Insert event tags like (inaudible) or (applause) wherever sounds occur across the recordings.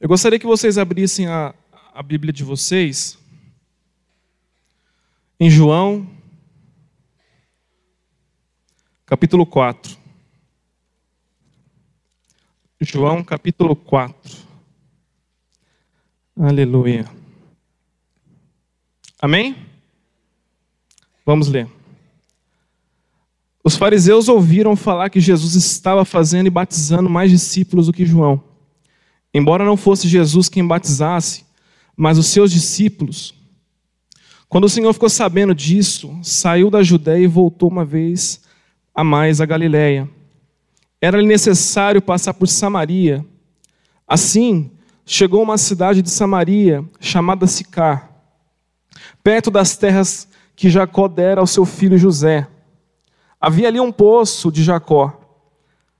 Eu gostaria que vocês abrissem a, a Bíblia de vocês em João, capítulo 4. João, capítulo 4. Aleluia. Amém? Vamos ler. Os fariseus ouviram falar que Jesus estava fazendo e batizando mais discípulos do que João. Embora não fosse Jesus quem batizasse, mas os seus discípulos. Quando o Senhor ficou sabendo disso, saiu da Judéia e voltou uma vez a mais a Galiléia. Era-lhe necessário passar por Samaria. Assim, chegou a uma cidade de Samaria, chamada Sicar, perto das terras que Jacó dera ao seu filho José. Havia ali um poço de Jacó.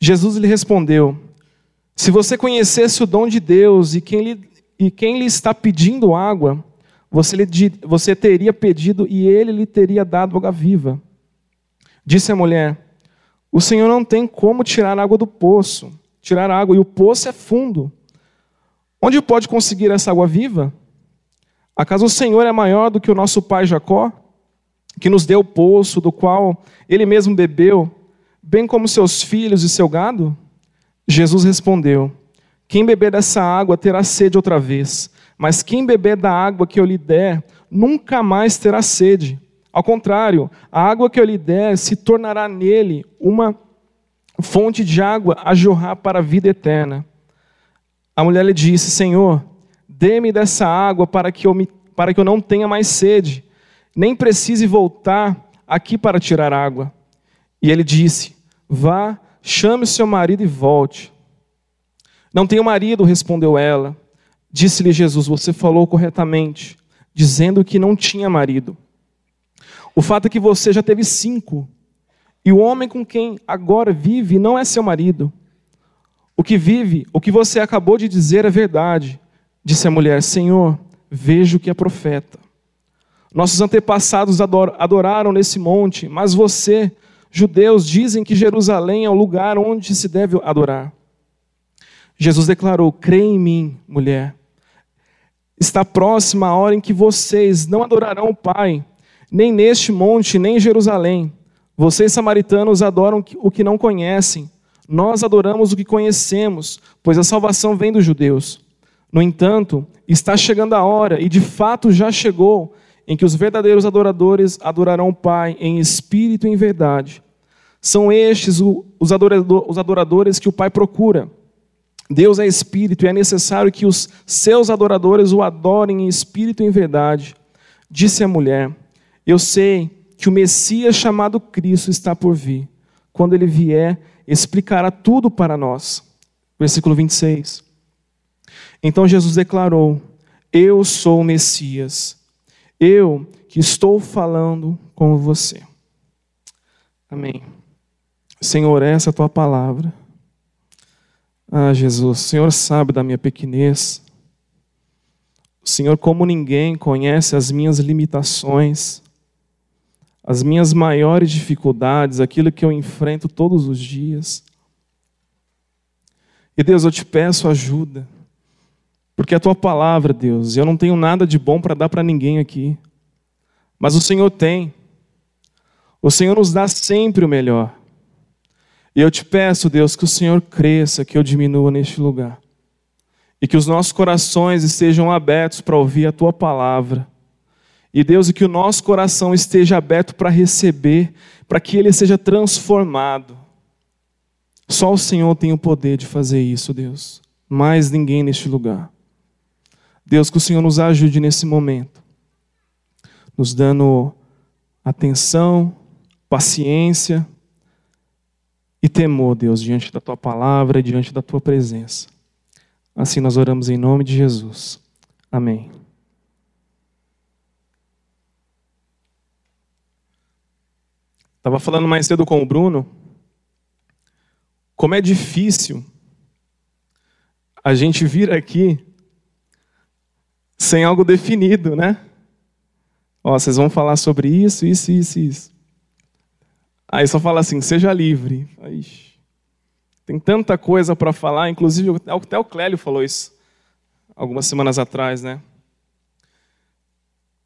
Jesus lhe respondeu: Se você conhecesse o dom de Deus e quem lhe, e quem lhe está pedindo água, você, lhe, você teria pedido e ele lhe teria dado água viva. Disse a mulher: O Senhor não tem como tirar água do poço, tirar água, e o poço é fundo. Onde pode conseguir essa água viva? Acaso o Senhor é maior do que o nosso pai Jacó? que nos deu o poço do qual ele mesmo bebeu, bem como seus filhos e seu gado? Jesus respondeu: Quem beber dessa água terá sede outra vez, mas quem beber da água que eu lhe der, nunca mais terá sede. Ao contrário, a água que eu lhe der se tornará nele uma fonte de água a jorrar para a vida eterna. A mulher lhe disse: Senhor, dê-me dessa água para que eu, me, para que eu não tenha mais sede nem precise voltar aqui para tirar água. E ele disse: Vá, chame seu marido e volte. Não tenho marido, respondeu ela. Disse-lhe Jesus: Você falou corretamente, dizendo que não tinha marido. O fato é que você já teve cinco, e o homem com quem agora vive não é seu marido. O que vive, o que você acabou de dizer é verdade. Disse a mulher: Senhor, vejo que é profeta. Nossos antepassados adoraram nesse monte, mas você, judeus, dizem que Jerusalém é o lugar onde se deve adorar. Jesus declarou: Crê em mim, mulher. Está próxima a hora em que vocês não adorarão o Pai, nem neste monte, nem em Jerusalém. Vocês, samaritanos, adoram o que não conhecem. Nós adoramos o que conhecemos, pois a salvação vem dos judeus. No entanto, está chegando a hora, e de fato já chegou, em que os verdadeiros adoradores adorarão o Pai em espírito e em verdade. São estes os adoradores que o Pai procura. Deus é espírito e é necessário que os seus adoradores o adorem em espírito e em verdade. Disse a mulher: Eu sei que o Messias chamado Cristo está por vir. Quando ele vier, explicará tudo para nós. Versículo 26. Então Jesus declarou: Eu sou o Messias eu que estou falando com você. Amém. Senhor, essa é a tua palavra. Ah, Jesus, o Senhor sabe da minha pequenez. O Senhor, como ninguém, conhece as minhas limitações, as minhas maiores dificuldades, aquilo que eu enfrento todos os dias. E Deus, eu te peço ajuda. Porque a tua palavra, Deus, eu não tenho nada de bom para dar para ninguém aqui. Mas o Senhor tem. O Senhor nos dá sempre o melhor. E eu te peço, Deus, que o Senhor cresça, que eu diminua neste lugar. E que os nossos corações estejam abertos para ouvir a tua palavra. E Deus, e que o nosso coração esteja aberto para receber, para que ele seja transformado. Só o Senhor tem o poder de fazer isso, Deus. Mais ninguém neste lugar. Deus, que o Senhor nos ajude nesse momento, nos dando atenção, paciência e temor, Deus, diante da tua palavra e diante da tua presença. Assim nós oramos em nome de Jesus. Amém. Estava falando mais cedo com o Bruno, como é difícil a gente vir aqui sem algo definido, né? Ó, vocês vão falar sobre isso, isso, isso, isso. Aí só fala assim, seja livre. Ixi, tem tanta coisa para falar, inclusive até o Clélio falou isso algumas semanas atrás, né?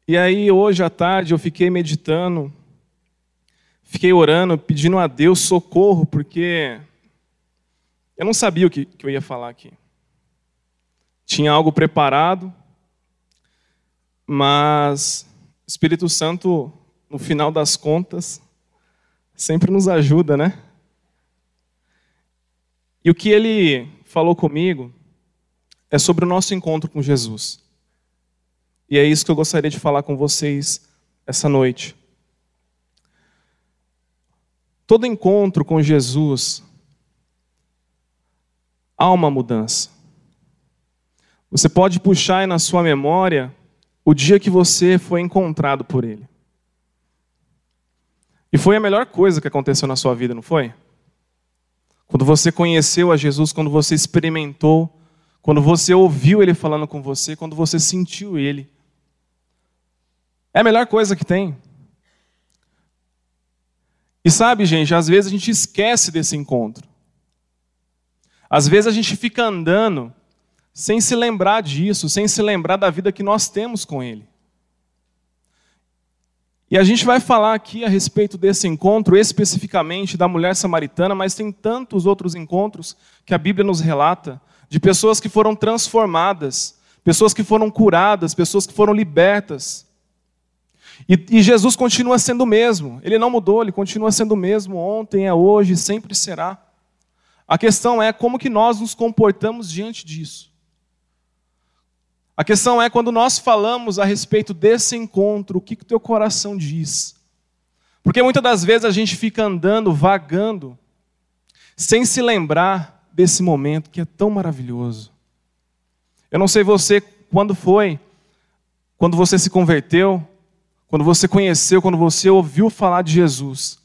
E aí hoje à tarde eu fiquei meditando fiquei orando, pedindo a Deus socorro, porque eu não sabia o que, que eu ia falar aqui. Tinha algo preparado, mas o Espírito Santo, no final das contas, sempre nos ajuda, né? E o que ele falou comigo é sobre o nosso encontro com Jesus. E é isso que eu gostaria de falar com vocês essa noite. Todo encontro com Jesus há uma mudança. Você pode puxar aí na sua memória o dia que você foi encontrado por Ele. E foi a melhor coisa que aconteceu na sua vida, não foi? Quando você conheceu a Jesus, quando você experimentou, quando você ouviu Ele falando com você, quando você sentiu Ele. É a melhor coisa que tem. E sabe, gente, às vezes a gente esquece desse encontro. Às vezes a gente fica andando sem se lembrar disso, sem se lembrar da vida que nós temos com Ele. E a gente vai falar aqui a respeito desse encontro, especificamente da mulher samaritana, mas tem tantos outros encontros que a Bíblia nos relata, de pessoas que foram transformadas, pessoas que foram curadas, pessoas que foram libertas. E, e, Jesus continua sendo o mesmo, ele não mudou, ele continua sendo o mesmo ontem, é hoje, sempre será. A questão é como que nós nos comportamos diante disso. A questão é quando nós falamos a respeito desse encontro, o que o teu coração diz? Porque muitas das vezes a gente fica andando, vagando, sem se lembrar desse momento que é tão maravilhoso. Eu não sei você quando foi, quando você se converteu, quando você conheceu, quando você ouviu falar de Jesus.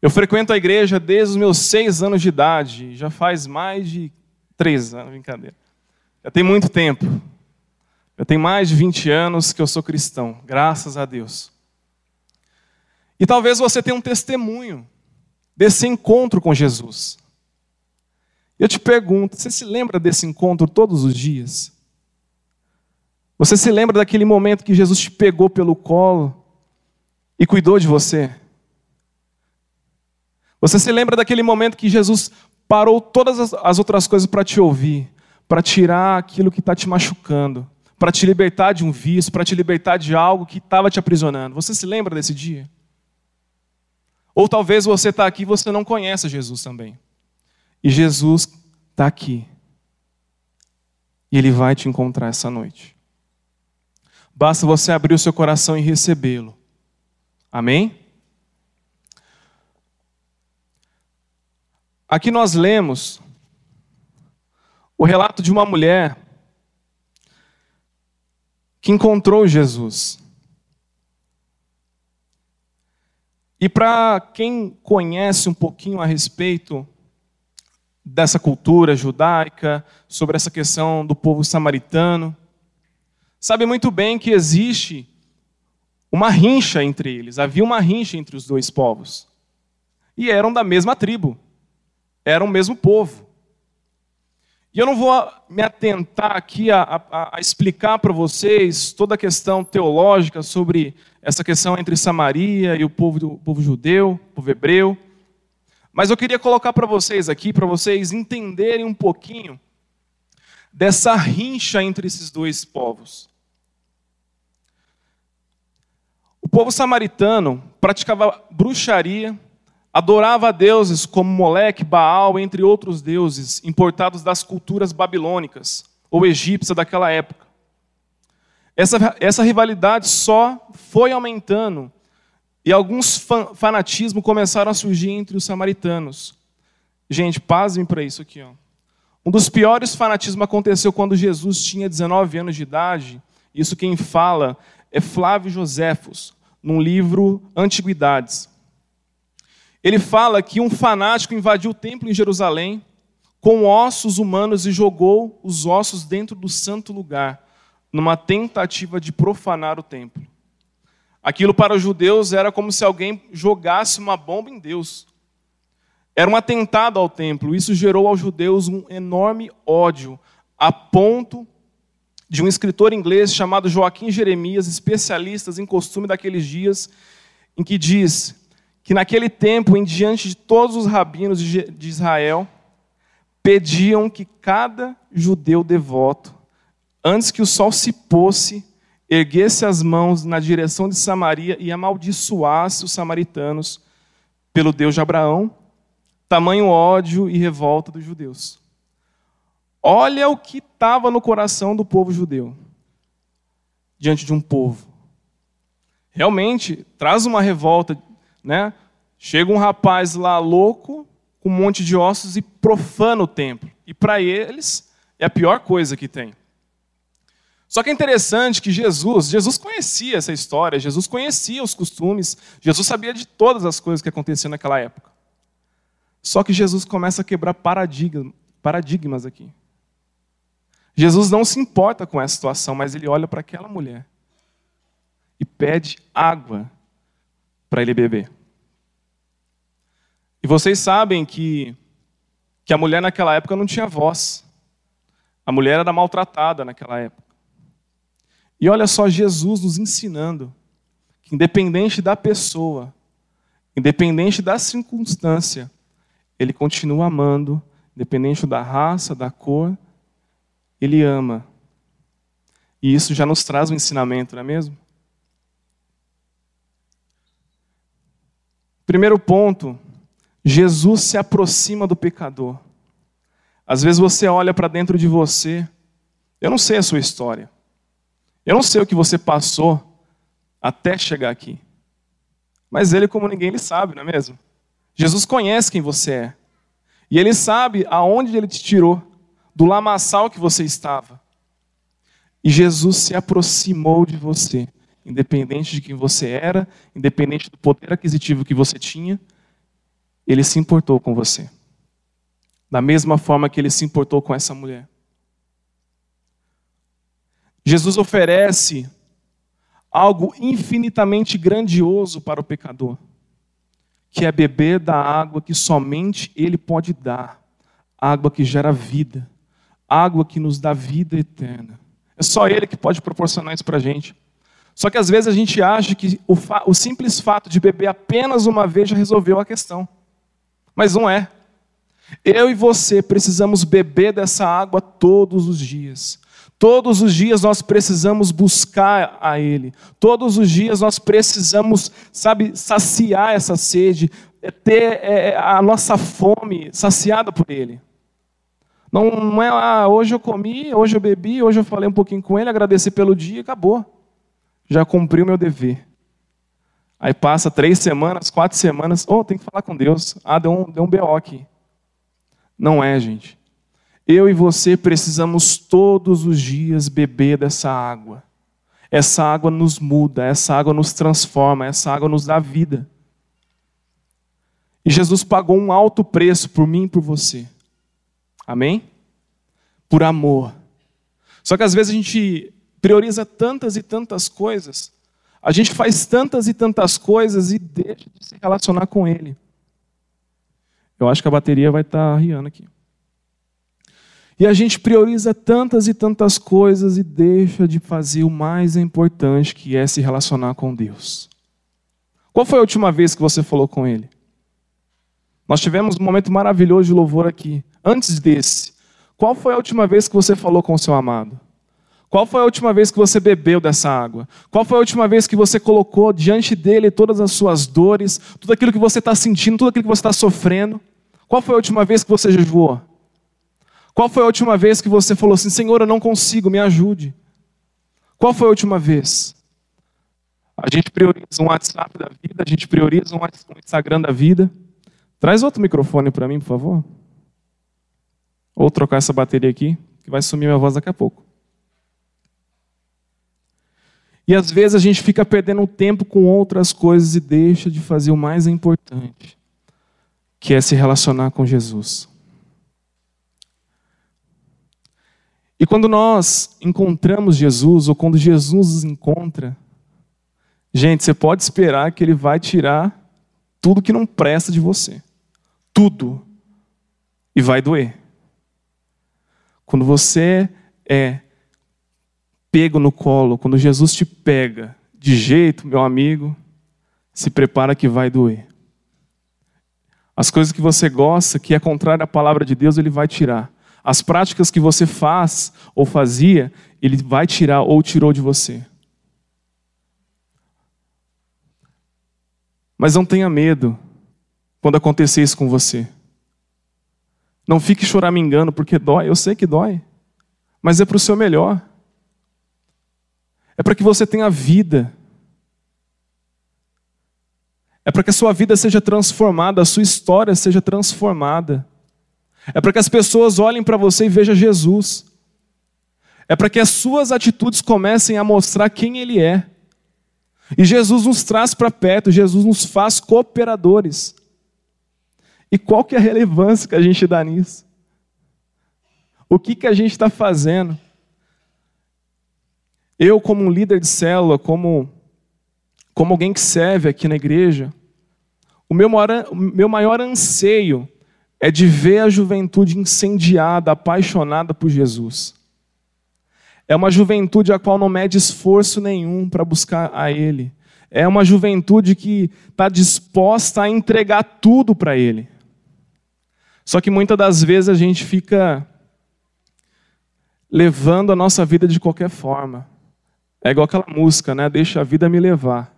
Eu frequento a igreja desde os meus seis anos de idade, já faz mais de três anos, brincadeira. Já tem muito tempo. Já tem mais de 20 anos que eu sou cristão, graças a Deus. E talvez você tenha um testemunho desse encontro com Jesus. Eu te pergunto, você se lembra desse encontro todos os dias? Você se lembra daquele momento que Jesus te pegou pelo colo e cuidou de você? Você se lembra daquele momento que Jesus parou todas as outras coisas para te ouvir, para tirar aquilo que está te machucando, para te libertar de um vício, para te libertar de algo que estava te aprisionando? Você se lembra desse dia? Ou talvez você está aqui e você não conhece Jesus também. E Jesus está aqui. E Ele vai te encontrar essa noite. Basta você abrir o seu coração e recebê-lo. Amém? Aqui nós lemos o relato de uma mulher que encontrou Jesus. E para quem conhece um pouquinho a respeito dessa cultura judaica, sobre essa questão do povo samaritano, sabe muito bem que existe uma rincha entre eles, havia uma rincha entre os dois povos. E eram da mesma tribo, eram o mesmo povo. E eu não vou me atentar aqui a, a, a explicar para vocês toda a questão teológica sobre essa questão entre Samaria e o povo, o povo judeu, o povo hebreu. Mas eu queria colocar para vocês aqui, para vocês entenderem um pouquinho dessa rincha entre esses dois povos. povo samaritano praticava bruxaria, adorava a deuses como Moleque, Baal, entre outros deuses importados das culturas babilônicas ou egípcias daquela época. Essa, essa rivalidade só foi aumentando e alguns fan, fanatismos começaram a surgir entre os samaritanos. Gente, pasmem para isso aqui. Ó. Um dos piores fanatismos aconteceu quando Jesus tinha 19 anos de idade. Isso quem fala é Flávio Joséfos, num livro Antiguidades. Ele fala que um fanático invadiu o templo em Jerusalém com ossos humanos e jogou os ossos dentro do santo lugar, numa tentativa de profanar o templo. Aquilo para os judeus era como se alguém jogasse uma bomba em Deus. Era um atentado ao templo. Isso gerou aos judeus um enorme ódio, a ponto de um escritor inglês chamado Joaquim Jeremias, especialista em costume daqueles dias, em que diz que naquele tempo, em diante de todos os rabinos de Israel, pediam que cada judeu devoto, antes que o sol se posse, erguesse as mãos na direção de Samaria e amaldiçoasse os samaritanos pelo Deus de Abraão, tamanho ódio e revolta dos judeus. Olha o que estava no coração do povo judeu diante de um povo. Realmente traz uma revolta, né? Chega um rapaz lá louco, com um monte de ossos e profana o templo. E para eles é a pior coisa que tem. Só que é interessante que Jesus, Jesus conhecia essa história, Jesus conhecia os costumes, Jesus sabia de todas as coisas que aconteciam naquela época. Só que Jesus começa a quebrar paradigmas aqui. Jesus não se importa com essa situação, mas ele olha para aquela mulher e pede água para ele beber. E vocês sabem que, que a mulher naquela época não tinha voz. A mulher era maltratada naquela época. E olha só Jesus nos ensinando que, independente da pessoa, independente da circunstância, ele continua amando, independente da raça, da cor, ele ama. E isso já nos traz um ensinamento, não é mesmo? Primeiro ponto, Jesus se aproxima do pecador. Às vezes você olha para dentro de você, eu não sei a sua história, eu não sei o que você passou até chegar aqui, mas Ele, como ninguém, Ele sabe, não é mesmo? Jesus conhece quem você é. E Ele sabe aonde Ele te tirou, do lamaçal que você estava. E Jesus se aproximou de você, independente de quem você era, independente do poder aquisitivo que você tinha, Ele se importou com você. Da mesma forma que Ele se importou com essa mulher. Jesus oferece algo infinitamente grandioso para o pecador que é beber da água que somente Ele pode dar, água que gera vida, água que nos dá vida eterna. É só Ele que pode proporcionar isso para a gente. Só que às vezes a gente acha que o, o simples fato de beber apenas uma vez já resolveu a questão. Mas não é. Eu e você precisamos beber dessa água todos os dias. Todos os dias nós precisamos buscar a Ele. Todos os dias nós precisamos, sabe, saciar essa sede, é ter é, a nossa fome saciada por Ele. Não, não é, ah, hoje eu comi, hoje eu bebi, hoje eu falei um pouquinho com Ele, agradeci pelo dia e acabou. Já cumpri o meu dever. Aí passa três semanas, quatro semanas, oh, tem que falar com Deus. Ah, deu um, deu um BO aqui. Não é, gente. Eu e você precisamos todos os dias beber dessa água. Essa água nos muda, essa água nos transforma, essa água nos dá vida. E Jesus pagou um alto preço por mim e por você. Amém? Por amor. Só que às vezes a gente prioriza tantas e tantas coisas, a gente faz tantas e tantas coisas e deixa de se relacionar com Ele. Eu acho que a bateria vai estar riando aqui. E a gente prioriza tantas e tantas coisas e deixa de fazer o mais importante, que é se relacionar com Deus. Qual foi a última vez que você falou com Ele? Nós tivemos um momento maravilhoso de louvor aqui. Antes desse, qual foi a última vez que você falou com o seu amado? Qual foi a última vez que você bebeu dessa água? Qual foi a última vez que você colocou diante dele todas as suas dores, tudo aquilo que você está sentindo, tudo aquilo que você está sofrendo? Qual foi a última vez que você jejuou? Qual foi a última vez que você falou assim: Senhor, eu não consigo, me ajude? Qual foi a última vez? A gente prioriza um WhatsApp da vida, a gente prioriza um Instagram da vida. Traz outro microfone para mim, por favor. Ou trocar essa bateria aqui, que vai sumir minha voz daqui a pouco. E às vezes a gente fica perdendo tempo com outras coisas e deixa de fazer o mais importante, que é se relacionar com Jesus. E quando nós encontramos Jesus, ou quando Jesus nos encontra, gente, você pode esperar que Ele vai tirar tudo que não presta de você. Tudo. E vai doer. Quando você é pego no colo, quando Jesus te pega de jeito, meu amigo, se prepara que vai doer. As coisas que você gosta, que é contrário à palavra de Deus, ele vai tirar. As práticas que você faz ou fazia, ele vai tirar ou tirou de você. Mas não tenha medo quando acontecer isso com você. Não fique choramingando porque dói, eu sei que dói, mas é para o seu melhor. É para que você tenha vida. É para que a sua vida seja transformada, a sua história seja transformada. É para que as pessoas olhem para você e vejam Jesus. É para que as suas atitudes comecem a mostrar quem Ele é. E Jesus nos traz para perto, Jesus nos faz cooperadores. E qual que é a relevância que a gente dá nisso? O que, que a gente está fazendo? Eu, como um líder de célula, como, como alguém que serve aqui na igreja, o meu maior, o meu maior anseio é de ver a juventude incendiada, apaixonada por Jesus. É uma juventude a qual não mede esforço nenhum para buscar a Ele. É uma juventude que está disposta a entregar tudo para Ele. Só que muitas das vezes a gente fica levando a nossa vida de qualquer forma. É igual aquela música, né? Deixa a vida me levar.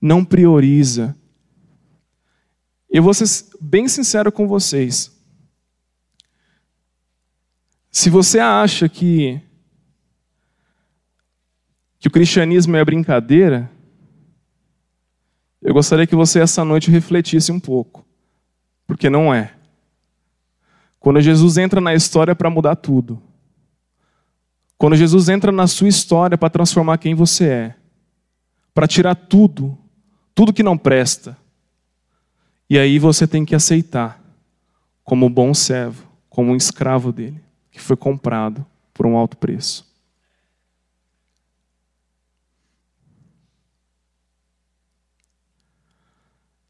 Não prioriza. Eu vou ser bem sincero com vocês. Se você acha que que o cristianismo é brincadeira, eu gostaria que você essa noite refletisse um pouco, porque não é. Quando Jesus entra na história para mudar tudo, quando Jesus entra na sua história para transformar quem você é, para tirar tudo, tudo que não presta, e aí você tem que aceitar, como bom servo, como um escravo dele que foi comprado por um alto preço.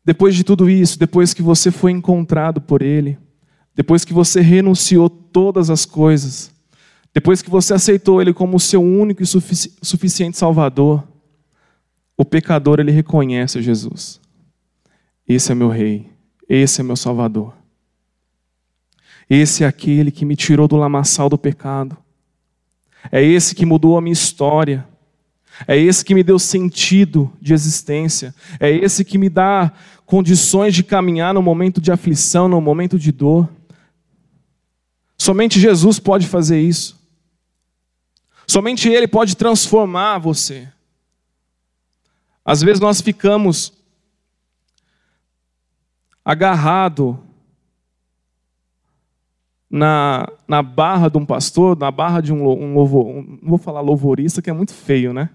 Depois de tudo isso, depois que você foi encontrado por Ele, depois que você renunciou todas as coisas, depois que você aceitou Ele como seu único e sufici suficiente Salvador, o pecador ele reconhece Jesus. Esse é meu Rei, esse é meu Salvador. Esse é aquele que me tirou do lamaçal do pecado. É esse que mudou a minha história. É esse que me deu sentido de existência. É esse que me dá condições de caminhar no momento de aflição, no momento de dor. Somente Jesus pode fazer isso. Somente Ele pode transformar você. Às vezes nós ficamos agarrado na, na barra de um pastor, na barra de um, um louvor, um, vou falar louvorista, que é muito feio, né?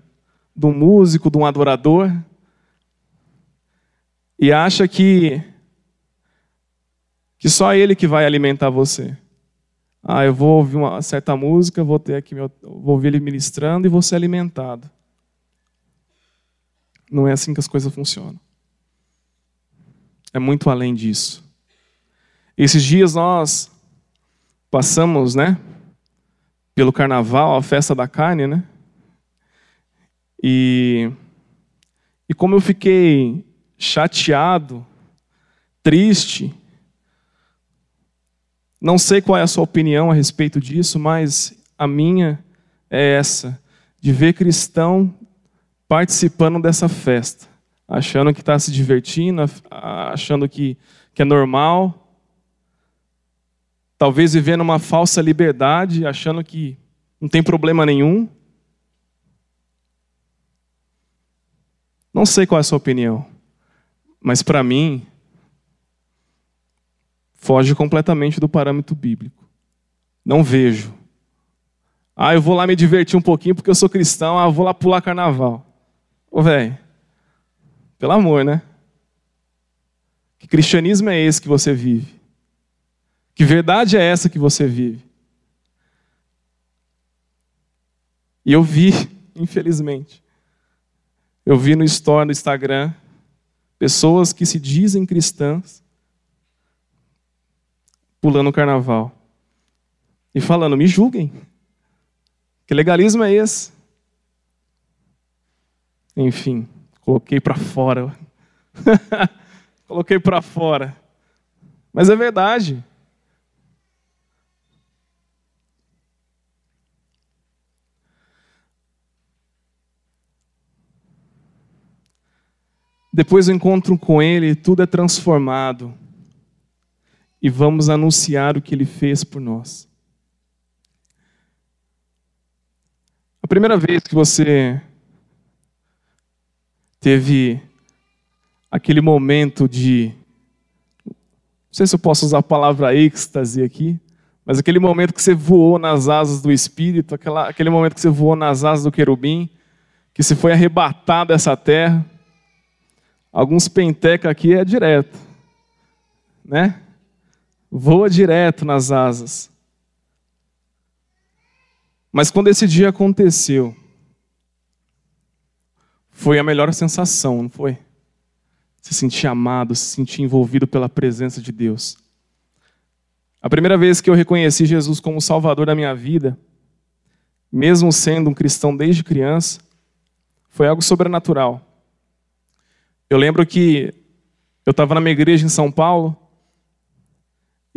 De um músico, de um adorador, e acha que, que só ele que vai alimentar você. Ah, eu vou ouvir uma certa música, vou ter aqui meu, vou ouvir ele ministrando e vou ser alimentado. Não é assim que as coisas funcionam. É muito além disso. Esses dias nós passamos, né, pelo carnaval, a festa da carne, né? E e como eu fiquei chateado, triste, não sei qual é a sua opinião a respeito disso, mas a minha é essa, de ver cristão participando dessa festa, achando que está se divertindo, achando que, que é normal, talvez vivendo uma falsa liberdade, achando que não tem problema nenhum. Não sei qual é a sua opinião, mas para mim foge completamente do parâmetro bíblico. Não vejo. Ah, eu vou lá me divertir um pouquinho porque eu sou cristão, ah, eu vou lá pular carnaval. Ô, velho, pelo amor, né? Que cristianismo é esse que você vive? Que verdade é essa que você vive? E eu vi, (laughs) infelizmente, eu vi no story no Instagram pessoas que se dizem cristãs pulando o carnaval e falando: me julguem. Que legalismo é esse? Enfim, coloquei para fora. (laughs) coloquei para fora. Mas é verdade. Depois do encontro com Ele, tudo é transformado e vamos anunciar o que Ele fez por nós. A primeira vez que você teve aquele momento de. Não sei se eu posso usar a palavra êxtase aqui, mas aquele momento que você voou nas asas do Espírito, aquela, aquele momento que você voou nas asas do querubim, que você foi arrebatado dessa terra. Alguns penteca aqui é direto, né? Voa direto nas asas. Mas quando esse dia aconteceu, foi a melhor sensação, não foi? Se sentir amado, se sentir envolvido pela presença de Deus. A primeira vez que eu reconheci Jesus como Salvador da minha vida, mesmo sendo um cristão desde criança, foi algo sobrenatural. Eu lembro que eu estava na minha igreja em São Paulo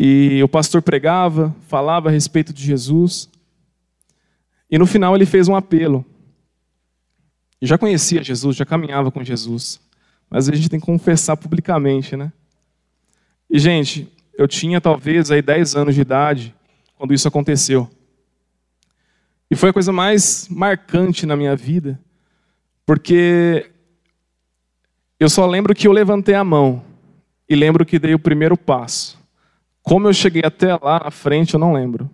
e o pastor pregava, falava a respeito de Jesus. E no final ele fez um apelo. Eu já conhecia Jesus, já caminhava com Jesus. Mas a gente tem que confessar publicamente, né? E, gente, eu tinha talvez aí 10 anos de idade quando isso aconteceu. E foi a coisa mais marcante na minha vida, porque eu só lembro que eu levantei a mão e lembro que dei o primeiro passo. Como eu cheguei até lá na frente, eu não lembro.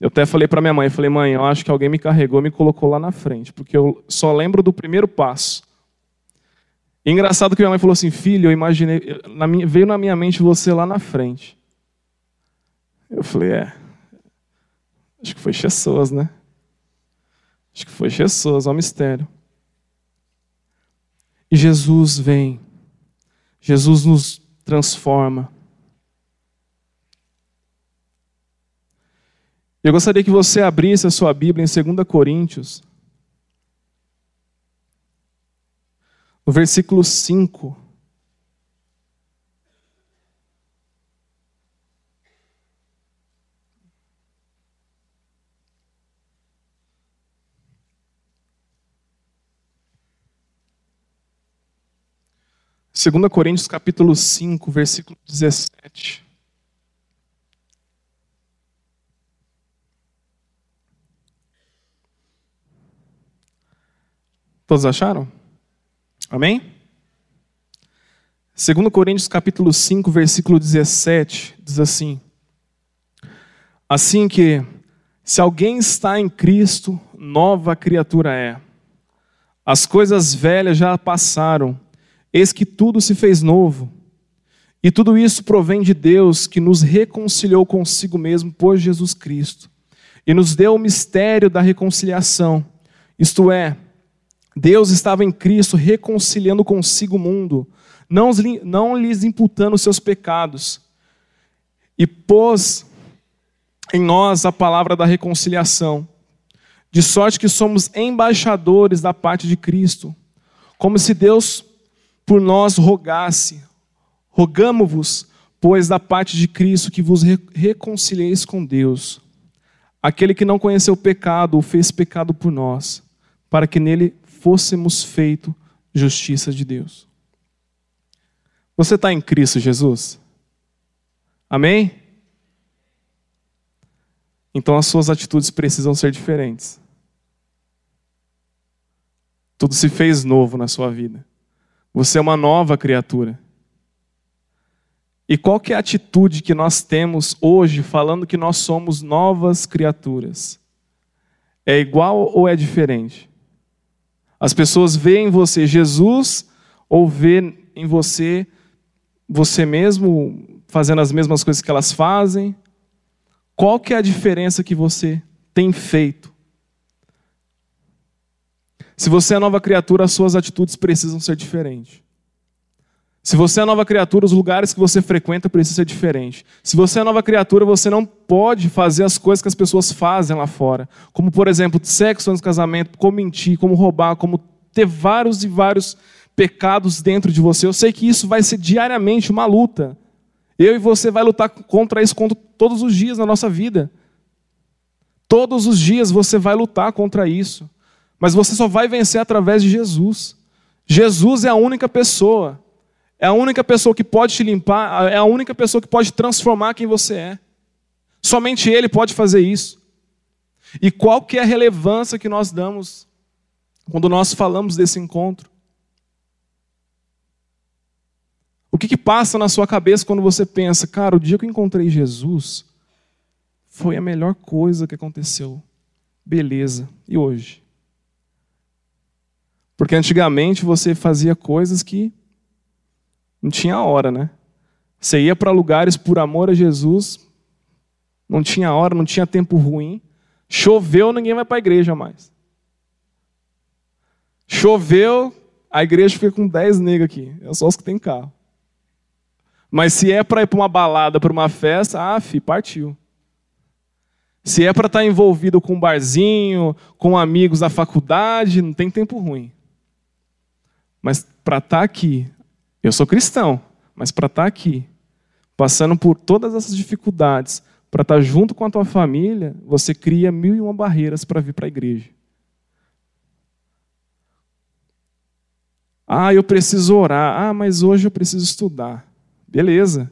Eu até falei para minha mãe, falei, mãe, eu acho que alguém me carregou e me colocou lá na frente, porque eu só lembro do primeiro passo. E engraçado que minha mãe falou assim, filho, eu imaginei, na minha, veio na minha mente você lá na frente. Eu falei, é, acho que foi Jesus, né? Acho que foi Jesus, um mistério. E Jesus vem, Jesus nos transforma. Eu gostaria que você abrisse a sua Bíblia em 2 Coríntios, no versículo 5. 2 Coríntios capítulo 5, versículo 17. Todos acharam? Amém? 2 Coríntios capítulo 5, versículo 17, diz assim: Assim que, se alguém está em Cristo, nova criatura é. As coisas velhas já passaram, Eis que tudo se fez novo. E tudo isso provém de Deus, que nos reconciliou consigo mesmo por Jesus Cristo, e nos deu o mistério da reconciliação. Isto é, Deus estava em Cristo reconciliando consigo o mundo, não, não lhes imputando seus pecados, e pôs em nós a palavra da reconciliação, de sorte que somos embaixadores da parte de Cristo, como se Deus por nós rogasse. Rogamo-vos, pois, da parte de Cristo, que vos reconcilieis com Deus. Aquele que não conheceu o pecado, o fez pecado por nós, para que nele fôssemos feito justiça de Deus. Você está em Cristo Jesus? Amém? Então as suas atitudes precisam ser diferentes. Tudo se fez novo na sua vida. Você é uma nova criatura. E qual que é a atitude que nós temos hoje falando que nós somos novas criaturas? É igual ou é diferente? As pessoas veem em você Jesus ou vê em você você mesmo fazendo as mesmas coisas que elas fazem? Qual que é a diferença que você tem feito? Se você é nova criatura, as suas atitudes precisam ser diferentes. Se você é nova criatura, os lugares que você frequenta precisam ser diferentes. Se você é nova criatura, você não pode fazer as coisas que as pessoas fazem lá fora. Como, por exemplo, sexo antes do casamento, como mentir, como roubar, como ter vários e vários pecados dentro de você. Eu sei que isso vai ser diariamente uma luta. Eu e você vai lutar contra isso todos os dias na nossa vida. Todos os dias você vai lutar contra isso. Mas você só vai vencer através de Jesus. Jesus é a única pessoa é a única pessoa que pode te limpar, é a única pessoa que pode transformar quem você é. Somente Ele pode fazer isso. E qual que é a relevância que nós damos quando nós falamos desse encontro? O que, que passa na sua cabeça quando você pensa, cara, o dia que eu encontrei Jesus foi a melhor coisa que aconteceu. Beleza. E hoje? Porque antigamente você fazia coisas que não tinha hora, né? Você ia para lugares por amor a Jesus, não tinha hora, não tinha tempo ruim. Choveu, ninguém vai para a igreja mais. Choveu, a igreja fica com 10 negros aqui. É só os que tem carro. Mas se é para ir para uma balada, para uma festa, ah, fi, partiu. Se é para estar tá envolvido com um barzinho, com amigos da faculdade, não tem tempo ruim. Mas para estar tá aqui, eu sou cristão, mas para estar tá aqui, passando por todas essas dificuldades, para estar tá junto com a tua família, você cria mil e uma barreiras para vir para a igreja. Ah, eu preciso orar. Ah, mas hoje eu preciso estudar. Beleza.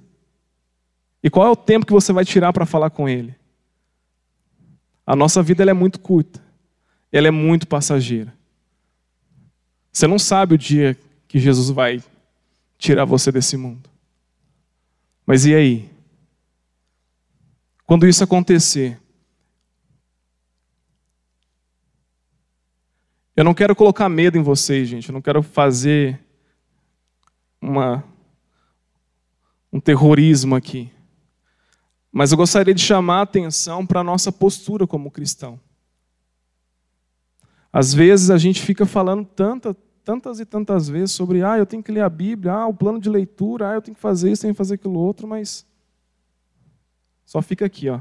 E qual é o tempo que você vai tirar para falar com ele? A nossa vida é muito curta. Ela é muito passageira. Você não sabe o dia que Jesus vai tirar você desse mundo. Mas e aí? Quando isso acontecer, eu não quero colocar medo em vocês, gente. Eu não quero fazer uma, um terrorismo aqui. Mas eu gostaria de chamar a atenção para a nossa postura como cristão. Às vezes a gente fica falando tanta, tantas e tantas vezes sobre, ah, eu tenho que ler a Bíblia, ah, o plano de leitura, ah, eu tenho que fazer isso, tenho que fazer aquilo outro, mas só fica aqui, ó.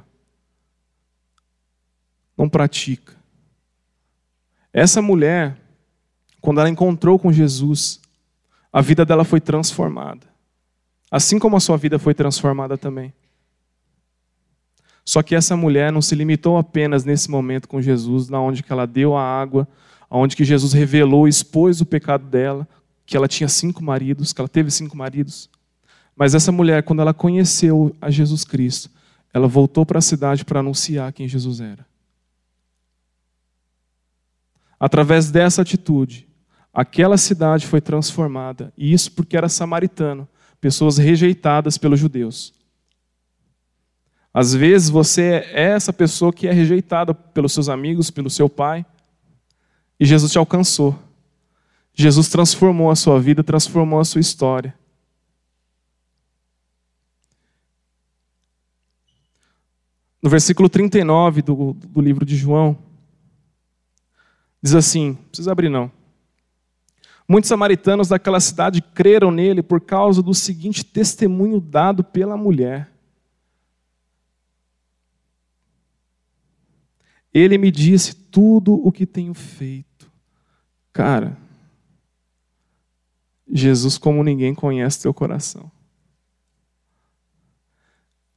Não pratica. Essa mulher, quando ela encontrou com Jesus, a vida dela foi transformada. Assim como a sua vida foi transformada também. Só que essa mulher não se limitou apenas nesse momento com Jesus, na onde que ela deu a água, onde que Jesus revelou, expôs o pecado dela, que ela tinha cinco maridos, que ela teve cinco maridos. Mas essa mulher, quando ela conheceu a Jesus Cristo, ela voltou para a cidade para anunciar quem Jesus era. Através dessa atitude, aquela cidade foi transformada, e isso porque era samaritano, pessoas rejeitadas pelos judeus. Às vezes você é essa pessoa que é rejeitada pelos seus amigos, pelo seu pai, e Jesus te alcançou. Jesus transformou a sua vida, transformou a sua história. No versículo 39 do, do livro de João, diz assim: não precisa abrir não. Muitos samaritanos daquela cidade creram nele por causa do seguinte testemunho dado pela mulher. Ele me disse tudo o que tenho feito. Cara, Jesus, como ninguém, conhece teu coração.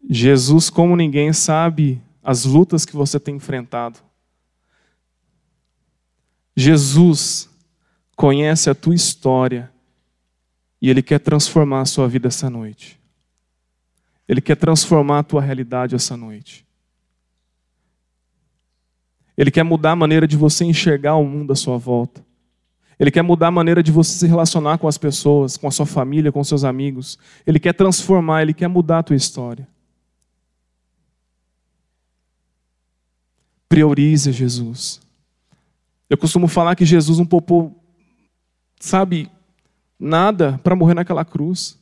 Jesus, como ninguém, sabe as lutas que você tem enfrentado. Jesus conhece a tua história e Ele quer transformar a sua vida essa noite. Ele quer transformar a tua realidade essa noite. Ele quer mudar a maneira de você enxergar o mundo à sua volta. Ele quer mudar a maneira de você se relacionar com as pessoas, com a sua família, com seus amigos. Ele quer transformar, ele quer mudar a tua história. Priorize Jesus. Eu costumo falar que Jesus não poupou, sabe, nada para morrer naquela cruz.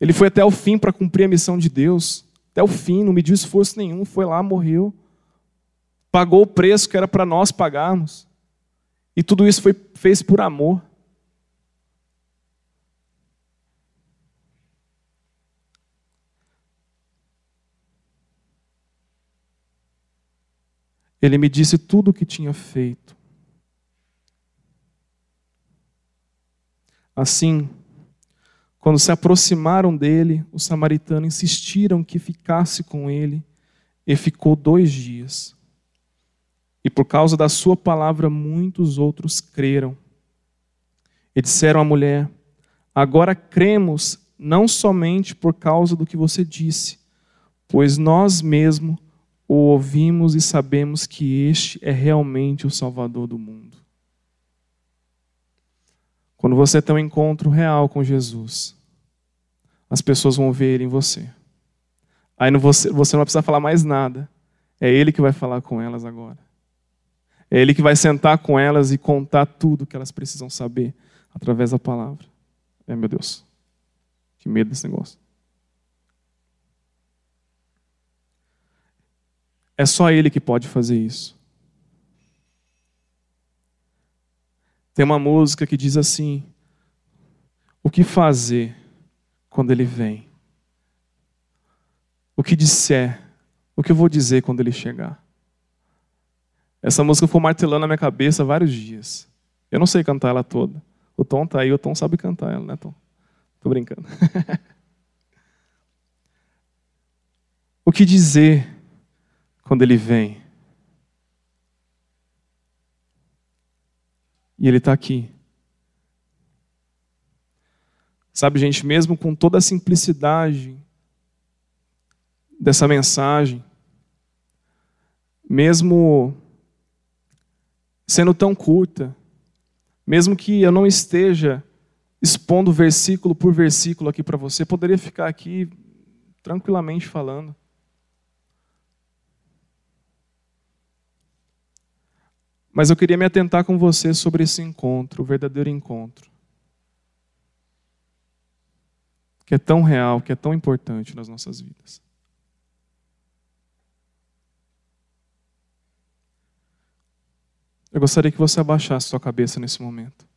Ele foi até o fim para cumprir a missão de Deus. Até o fim, não mediu esforço nenhum, foi lá, morreu. Pagou o preço que era para nós pagarmos. E tudo isso foi fez por amor. Ele me disse tudo o que tinha feito. Assim, quando se aproximaram dele, os samaritanos insistiram que ficasse com ele, e ficou dois dias. E por causa da sua palavra, muitos outros creram. E disseram à mulher: Agora cremos, não somente por causa do que você disse, pois nós mesmos o ouvimos e sabemos que este é realmente o Salvador do mundo. Quando você tem um encontro real com Jesus, as pessoas vão ver ele em você. Aí você, você não vai precisar falar mais nada. É ele que vai falar com elas agora. É ele que vai sentar com elas e contar tudo que elas precisam saber através da palavra. É, meu Deus. Que medo desse negócio. É só ele que pode fazer isso. Tem uma música que diz assim: O que fazer quando ele vem? O que disser? O que eu vou dizer quando ele chegar? Essa música foi martelando na minha cabeça vários dias. Eu não sei cantar ela toda. O Tom tá aí, o Tom sabe cantar ela, né, Tom? Tô brincando. (laughs) o que dizer quando ele vem? E ele está aqui. Sabe, gente, mesmo com toda a simplicidade dessa mensagem, mesmo sendo tão curta, mesmo que eu não esteja expondo versículo por versículo aqui para você, poderia ficar aqui tranquilamente falando. Mas eu queria me atentar com você sobre esse encontro, o verdadeiro encontro. Que é tão real, que é tão importante nas nossas vidas. Eu gostaria que você abaixasse sua cabeça nesse momento.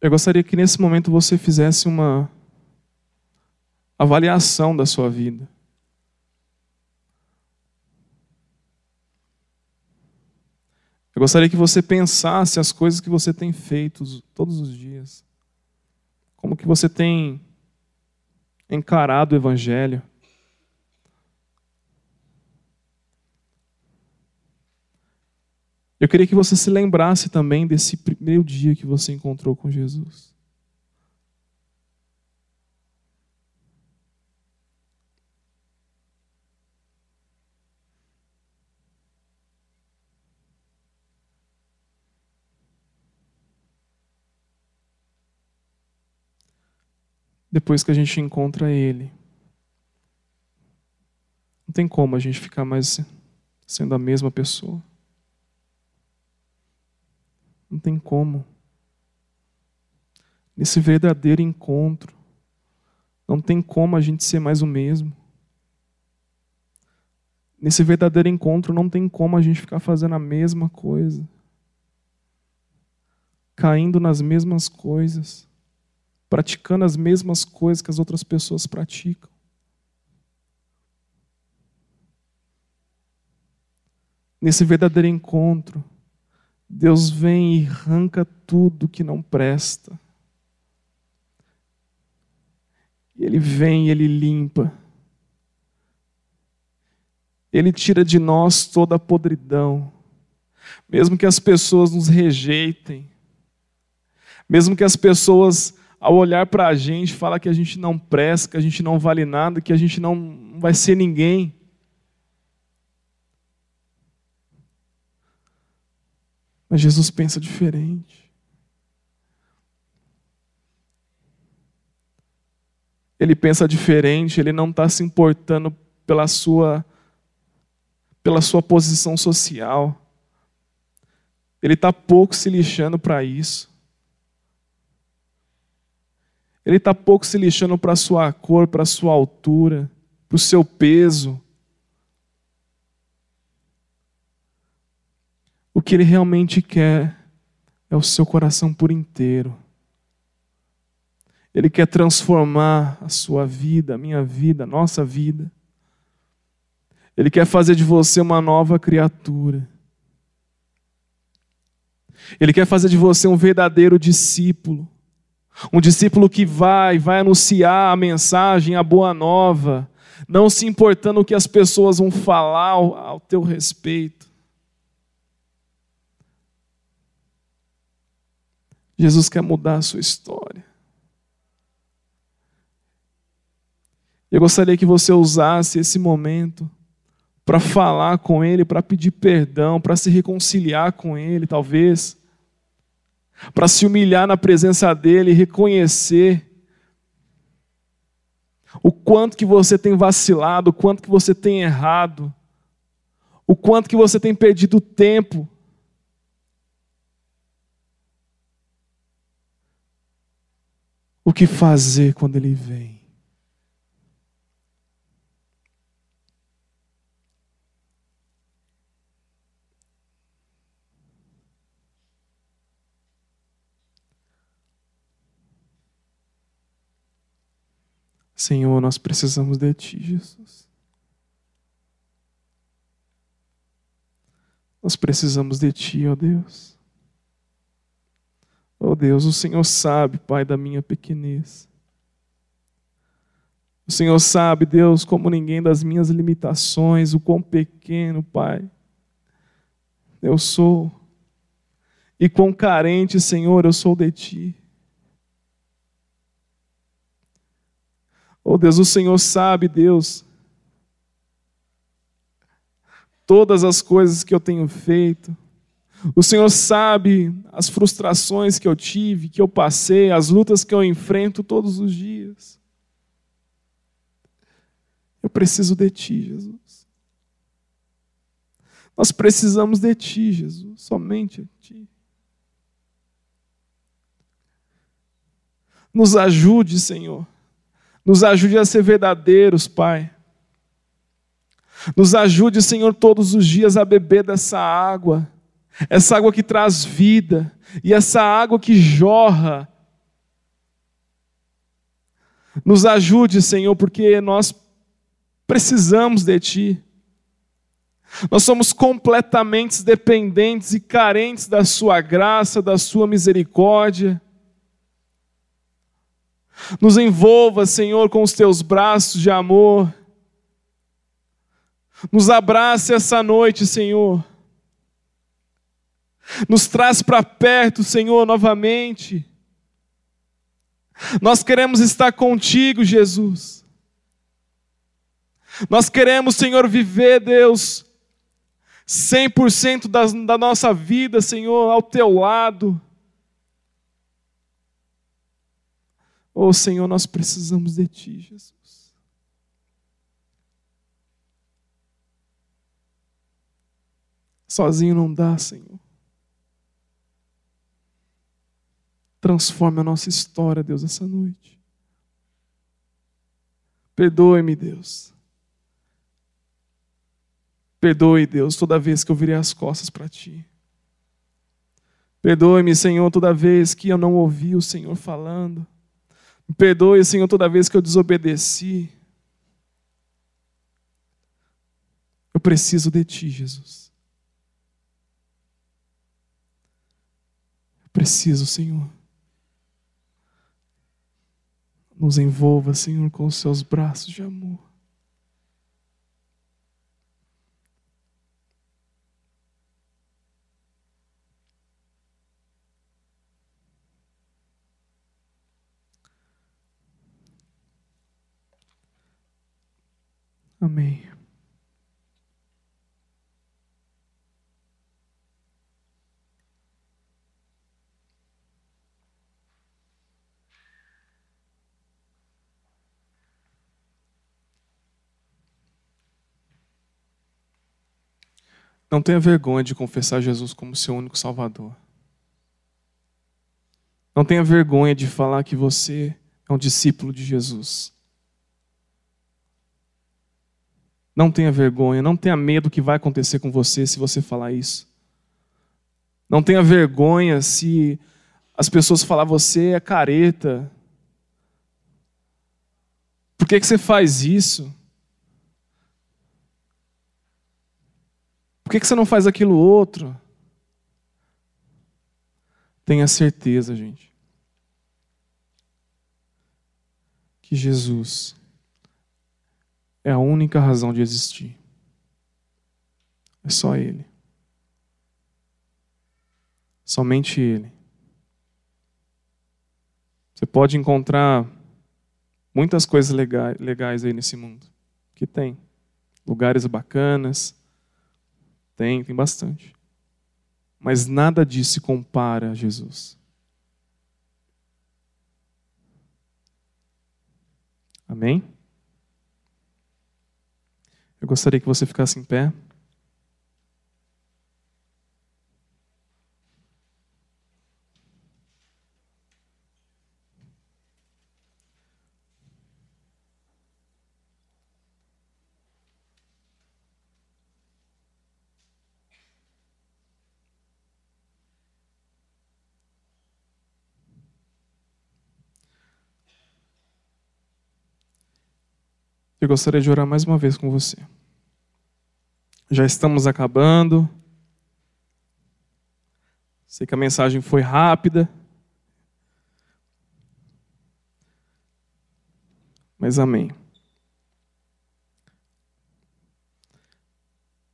Eu gostaria que nesse momento você fizesse uma avaliação da sua vida. Eu gostaria que você pensasse as coisas que você tem feito todos os dias. Como que você tem encarado o Evangelho? Eu queria que você se lembrasse também desse primeiro dia que você encontrou com Jesus. Depois que a gente encontra Ele. Não tem como a gente ficar mais sendo a mesma pessoa. Não tem como. Nesse verdadeiro encontro, não tem como a gente ser mais o mesmo. Nesse verdadeiro encontro, não tem como a gente ficar fazendo a mesma coisa, caindo nas mesmas coisas praticando as mesmas coisas que as outras pessoas praticam. Nesse verdadeiro encontro, Deus vem e arranca tudo que não presta. Ele vem e ele limpa. Ele tira de nós toda a podridão. Mesmo que as pessoas nos rejeitem, mesmo que as pessoas ao olhar para a gente, fala que a gente não presta, que a gente não vale nada, que a gente não vai ser ninguém. Mas Jesus pensa diferente. Ele pensa diferente, ele não está se importando pela sua, pela sua posição social. Ele está pouco se lixando para isso. Ele está pouco se lixando para a sua cor, para a sua altura, para o seu peso. O que ele realmente quer é o seu coração por inteiro. Ele quer transformar a sua vida, a minha vida, a nossa vida. Ele quer fazer de você uma nova criatura. Ele quer fazer de você um verdadeiro discípulo. Um discípulo que vai, vai anunciar a mensagem, a boa nova, não se importando o que as pessoas vão falar ao, ao teu respeito. Jesus quer mudar a sua história. Eu gostaria que você usasse esse momento para falar com Ele, para pedir perdão, para se reconciliar com Ele, talvez para se humilhar na presença dele e reconhecer o quanto que você tem vacilado, o quanto que você tem errado, o quanto que você tem perdido tempo. O que fazer quando ele vem? Senhor, nós precisamos de Ti, Jesus. Nós precisamos de Ti, ó Deus. Ó Deus, o Senhor sabe, Pai, da minha pequenez. O Senhor sabe, Deus, como ninguém das minhas limitações, o quão pequeno, Pai, eu sou. E quão carente, Senhor, eu sou de Ti. Oh Deus, o Senhor sabe, Deus, todas as coisas que eu tenho feito. O Senhor sabe as frustrações que eu tive, que eu passei, as lutas que eu enfrento todos os dias. Eu preciso de Ti, Jesus. Nós precisamos de Ti, Jesus, somente de Ti. Nos ajude, Senhor nos ajude a ser verdadeiros, Pai. Nos ajude, Senhor, todos os dias a beber dessa água, essa água que traz vida e essa água que jorra. Nos ajude, Senhor, porque nós precisamos de Ti. Nós somos completamente dependentes e carentes da Sua graça, da Sua misericórdia. Nos envolva, Senhor, com os teus braços de amor. Nos abrace essa noite, Senhor. Nos traz para perto, Senhor, novamente. Nós queremos estar contigo, Jesus. Nós queremos, Senhor, viver, Deus, 100% da, da nossa vida, Senhor, ao teu lado. Oh Senhor, nós precisamos de Ti, Jesus. Sozinho não dá, Senhor. Transforme a nossa história, Deus, essa noite. Perdoe-me, Deus. Perdoe, Deus, toda vez que eu virei as costas para Ti. Perdoe-me, Senhor, toda vez que eu não ouvi o Senhor falando. Me perdoe, Senhor, toda vez que eu desobedeci. Eu preciso de Ti, Jesus. Eu preciso, Senhor. Nos envolva, Senhor, com os Seus braços de amor. Amém. Não tenha vergonha de confessar Jesus como seu único Salvador. Não tenha vergonha de falar que você é um discípulo de Jesus. Não tenha vergonha, não tenha medo que vai acontecer com você se você falar isso. Não tenha vergonha se as pessoas falar você é careta. Por que, que você faz isso? Por que, que você não faz aquilo outro? Tenha certeza, gente, que Jesus é a única razão de existir. É só Ele. Somente Ele. Você pode encontrar muitas coisas legais, legais aí nesse mundo. Que tem. Lugares bacanas. Tem, tem bastante. Mas nada disso se compara a Jesus. Amém? Eu gostaria que você ficasse em pé. Eu gostaria de orar mais uma vez com você. Já estamos acabando. Sei que a mensagem foi rápida. Mas amém.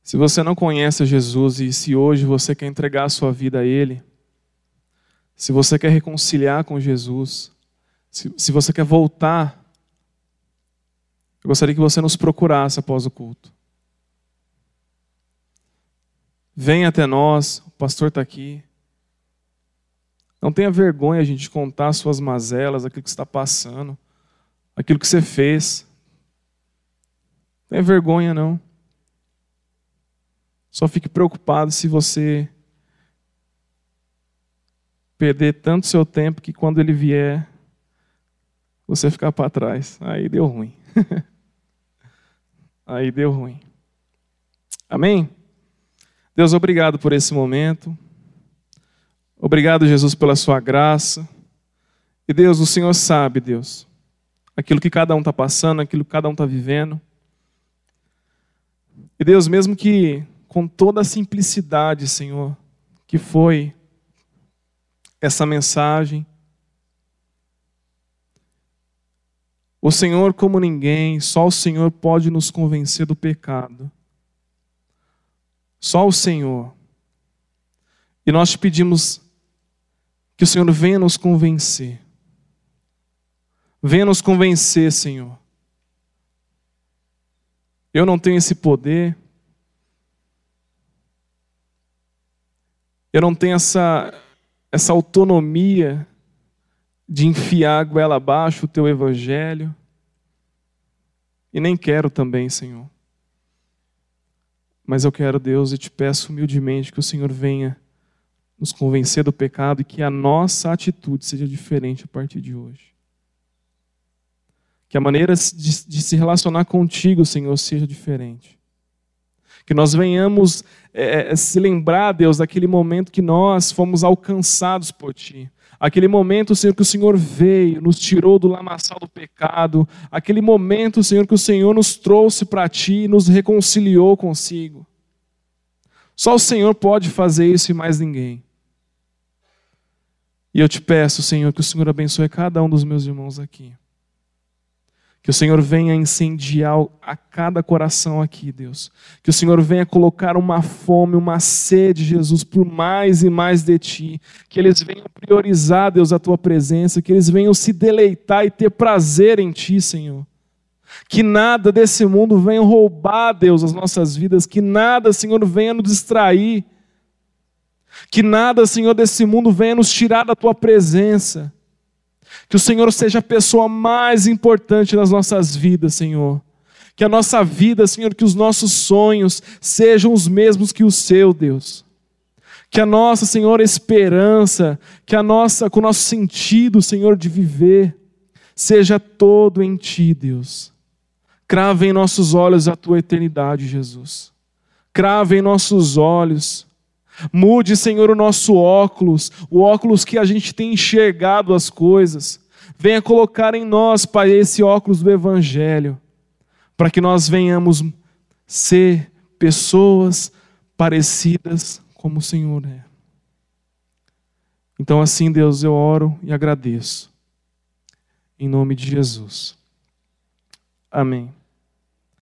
Se você não conhece Jesus e se hoje você quer entregar a sua vida a Ele, se você quer reconciliar com Jesus, se, se você quer voltar eu gostaria que você nos procurasse após o culto. Venha até nós, o pastor está aqui. Não tenha vergonha, gente, de contar suas mazelas, aquilo que está passando, aquilo que você fez. Não tenha vergonha, não. Só fique preocupado se você perder tanto seu tempo que quando ele vier, você ficar para trás. Aí deu ruim. (laughs) aí deu ruim. Amém? Deus, obrigado por esse momento. Obrigado, Jesus, pela sua graça. E Deus, o Senhor sabe, Deus, aquilo que cada um está passando, aquilo que cada um está vivendo. E Deus, mesmo que com toda a simplicidade, Senhor, que foi essa mensagem, O Senhor, como ninguém, só o Senhor pode nos convencer do pecado. Só o Senhor. E nós te pedimos que o Senhor venha nos convencer. Venha nos convencer, Senhor. Eu não tenho esse poder. Eu não tenho essa, essa autonomia de enfiar a goela abaixo o teu evangelho. E nem quero também, Senhor. Mas eu quero, Deus, e te peço humildemente que o Senhor venha nos convencer do pecado e que a nossa atitude seja diferente a partir de hoje. Que a maneira de, de se relacionar contigo, Senhor, seja diferente. Que nós venhamos é, se lembrar, Deus, daquele momento que nós fomos alcançados por Ti Aquele momento, Senhor, que o Senhor veio, nos tirou do lamaçal do pecado. Aquele momento, Senhor, que o Senhor nos trouxe para Ti e nos reconciliou consigo. Só o Senhor pode fazer isso e mais ninguém. E eu te peço, Senhor, que o Senhor abençoe cada um dos meus irmãos aqui. Que o Senhor venha incendiar a cada coração aqui, Deus. Que o Senhor venha colocar uma fome, uma sede, Jesus, por mais e mais de Ti. Que eles venham priorizar, Deus, a Tua presença. Que eles venham se deleitar e ter prazer em Ti, Senhor. Que nada desse mundo venha roubar, Deus, as nossas vidas. Que nada, Senhor, venha nos distrair. Que nada, Senhor, desse mundo venha nos tirar da tua presença. Que o Senhor seja a pessoa mais importante nas nossas vidas, Senhor. Que a nossa vida, Senhor, que os nossos sonhos sejam os mesmos que o seu, Deus. Que a nossa, Senhor, esperança, que a nossa, com o nosso sentido, Senhor, de viver, seja todo em Ti, Deus. Crave em nossos olhos a Tua eternidade, Jesus. Crave em nossos olhos. Mude, Senhor, o nosso óculos, o óculos que a gente tem enxergado as coisas. Venha colocar em nós, Pai, esse óculos do Evangelho, para que nós venhamos ser pessoas parecidas como o Senhor é. Então, assim, Deus, eu oro e agradeço. Em nome de Jesus. Amém.